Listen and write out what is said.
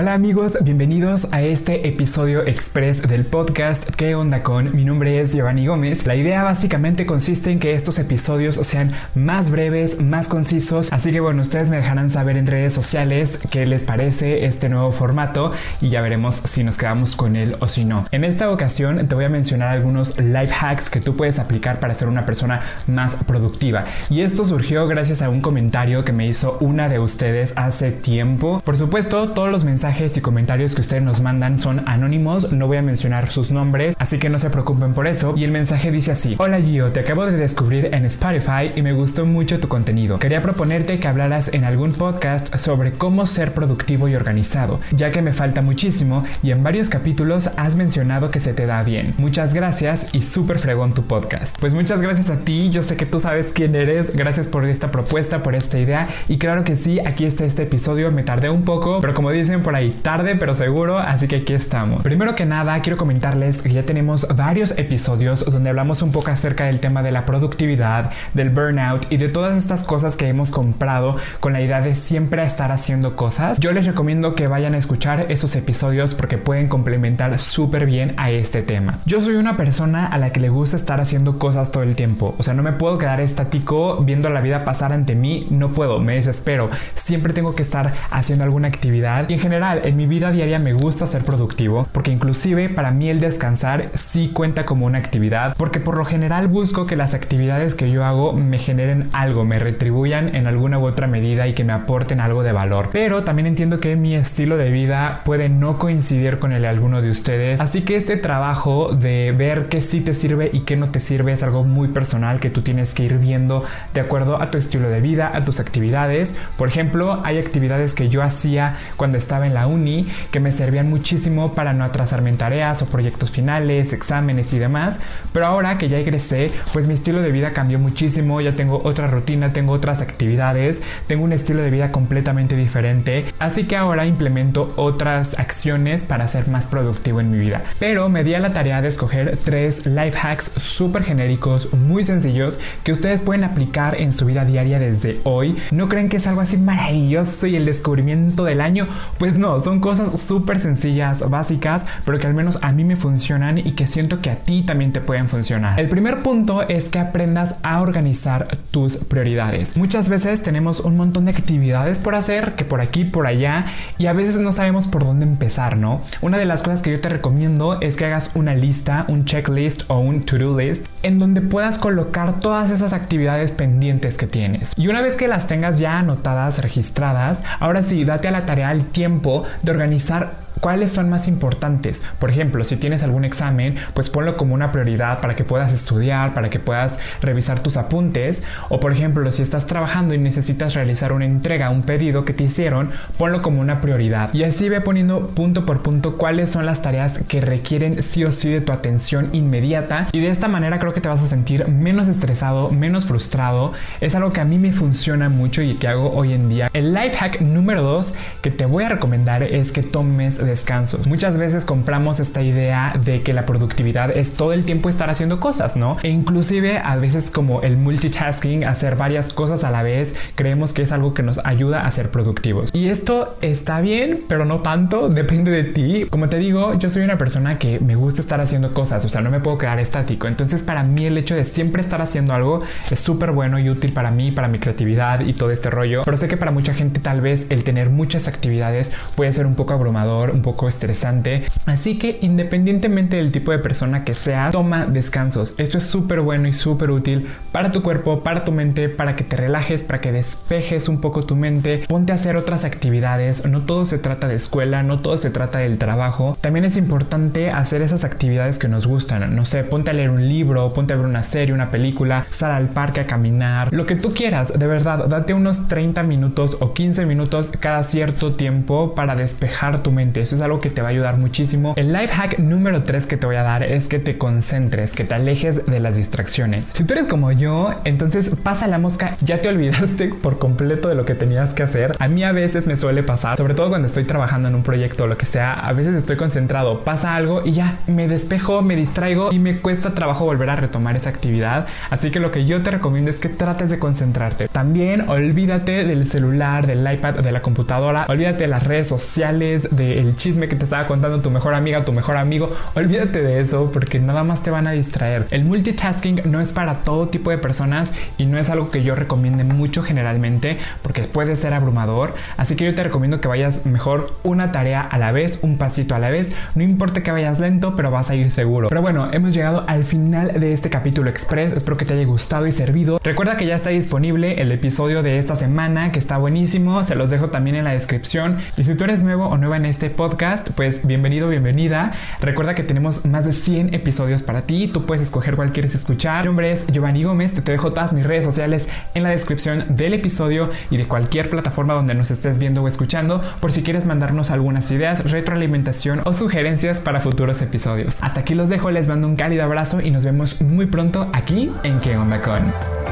Hola amigos, bienvenidos a este episodio express del podcast ¿Qué onda con? Mi nombre es Giovanni Gómez. La idea básicamente consiste en que estos episodios sean más breves, más concisos, así que bueno, ustedes me dejarán saber en redes sociales qué les parece este nuevo formato y ya veremos si nos quedamos con él o si no. En esta ocasión te voy a mencionar algunos life hacks que tú puedes aplicar para ser una persona más productiva. Y esto surgió gracias a un comentario que me hizo una de ustedes hace tiempo. Por supuesto, todos los mensajes mensajes y comentarios que ustedes nos mandan son anónimos, no voy a mencionar sus nombres, así que no se preocupen por eso. Y el mensaje dice así: Hola Gio, te acabo de descubrir en Spotify y me gustó mucho tu contenido. Quería proponerte que hablaras en algún podcast sobre cómo ser productivo y organizado, ya que me falta muchísimo y en varios capítulos has mencionado que se te da bien. Muchas gracias y súper fregón tu podcast. Pues muchas gracias a ti, yo sé que tú sabes quién eres, gracias por esta propuesta, por esta idea y claro que sí, aquí está este episodio, me tardé un poco, pero como dicen por ahí, tarde pero seguro, así que aquí estamos. Primero que nada, quiero comentarles que ya tenemos varios episodios donde hablamos un poco acerca del tema de la productividad, del burnout y de todas estas cosas que hemos comprado con la idea de siempre estar haciendo cosas. Yo les recomiendo que vayan a escuchar esos episodios porque pueden complementar súper bien a este tema. Yo soy una persona a la que le gusta estar haciendo cosas todo el tiempo, o sea, no me puedo quedar estático viendo la vida pasar ante mí, no puedo, me desespero. Siempre tengo que estar haciendo alguna actividad y en general en mi vida diaria me gusta ser productivo porque inclusive para mí el descansar sí cuenta como una actividad porque por lo general busco que las actividades que yo hago me generen algo, me retribuyan en alguna u otra medida y que me aporten algo de valor. Pero también entiendo que mi estilo de vida puede no coincidir con el de alguno de ustedes, así que este trabajo de ver qué sí te sirve y qué no te sirve es algo muy personal que tú tienes que ir viendo de acuerdo a tu estilo de vida, a tus actividades. Por ejemplo, hay actividades que yo hacía cuando estaba en la uni que me servían muchísimo para no atrasarme en tareas o proyectos finales, exámenes y demás. Pero ahora que ya egresé, pues mi estilo de vida cambió muchísimo, ya tengo otra rutina, tengo otras actividades, tengo un estilo de vida completamente diferente. Así que ahora implemento otras acciones para ser más productivo en mi vida. Pero me di a la tarea de escoger tres life hacks súper genéricos, muy sencillos, que ustedes pueden aplicar en su vida diaria desde hoy. ¿No creen que es algo así maravilloso y el descubrimiento del año? Pues no, son cosas súper sencillas, básicas, pero que al menos a mí me funcionan y que siento que a ti también te pueden funcionar. El primer punto es que aprendas a organizar tus prioridades. Muchas veces tenemos un montón de actividades por hacer, que por aquí, por allá, y a veces no sabemos por dónde empezar, ¿no? Una de las cosas que yo te recomiendo es que hagas una lista, un checklist o un to-do list, en donde puedas colocar todas esas actividades pendientes que tienes. Y una vez que las tengas ya anotadas, registradas, ahora sí, date a la tarea el tiempo de organizar cuáles son más importantes. Por ejemplo, si tienes algún examen, pues ponlo como una prioridad para que puedas estudiar, para que puedas revisar tus apuntes. O por ejemplo, si estás trabajando y necesitas realizar una entrega, un pedido que te hicieron, ponlo como una prioridad. Y así ve poniendo punto por punto cuáles son las tareas que requieren sí o sí de tu atención inmediata. Y de esta manera creo que te vas a sentir menos estresado, menos frustrado. Es algo que a mí me funciona mucho y que hago hoy en día. El life hack número 2 que te voy a recomendar es que tomes descansos. Muchas veces compramos esta idea de que la productividad es todo el tiempo estar haciendo cosas, ¿no? E inclusive a veces como el multitasking, hacer varias cosas a la vez, creemos que es algo que nos ayuda a ser productivos. Y esto está bien, pero no tanto, depende de ti. Como te digo, yo soy una persona que me gusta estar haciendo cosas, o sea, no me puedo quedar estático. Entonces para mí el hecho de siempre estar haciendo algo es súper bueno y útil para mí, para mi creatividad y todo este rollo. Pero sé que para mucha gente tal vez el tener muchas actividades puede ser un poco abrumador, un poco estresante. Así que independientemente del tipo de persona que sea, toma descansos. Esto es súper bueno y súper útil para tu cuerpo, para tu mente, para que te relajes, para que despejes un poco tu mente. Ponte a hacer otras actividades. No todo se trata de escuela, no todo se trata del trabajo. También es importante hacer esas actividades que nos gustan. No sé, ponte a leer un libro, ponte a ver una serie, una película, sal al parque a caminar, lo que tú quieras. De verdad, date unos 30 minutos o 15 minutos cada cierto tiempo para despejar tu mente Eso es algo que te va a ayudar muchísimo. El life hack número 3 que te voy a dar es que te concentres, que te alejes de las distracciones. Si tú eres como yo, entonces pasa la mosca, ya te olvidaste por completo de lo que tenías que hacer. A mí a veces me suele pasar, sobre todo cuando estoy trabajando en un proyecto o lo que sea, a veces estoy concentrado, pasa algo y ya me despejo, me distraigo y me cuesta trabajo volver a retomar esa actividad. Así que lo que yo te recomiendo es que trates de concentrarte. También olvídate del celular, del iPad, de la computadora, olvídate de las redes sociales, del chisme que te estaba contando tu mejor amiga, tu mejor amigo. Olvídate de eso porque nada más te van a distraer. El multitasking no es para todo tipo de personas y no es algo que yo recomiende mucho generalmente porque puede ser abrumador. Así que yo te recomiendo que vayas mejor una tarea a la vez, un pasito a la vez. No importa que vayas lento, pero vas a ir seguro. Pero bueno, hemos llegado al final de este capítulo express. Espero que te haya gustado y servido. Recuerda que ya está disponible el episodio de esta semana que está buenísimo. Se los dejo también en la descripción. Y si tú eres nuevo o nueva en este podcast, pues bienvenido, bienvenida. Recuerda que tenemos más de 100 episodios para ti. Tú puedes escoger cuál quieres escuchar. Mi nombre es Giovanni Gómez. Te, dejo todas mis redes sociales en la descripción del episodio y de cualquier plataforma donde nos estés viendo o escuchando por si quieres mandarnos algunas ideas, retroalimentación o sugerencias para futuros episodios. Hasta aquí los dejo, les mando un cálido abrazo y nos vemos muy pronto aquí en ¿Qué onda con?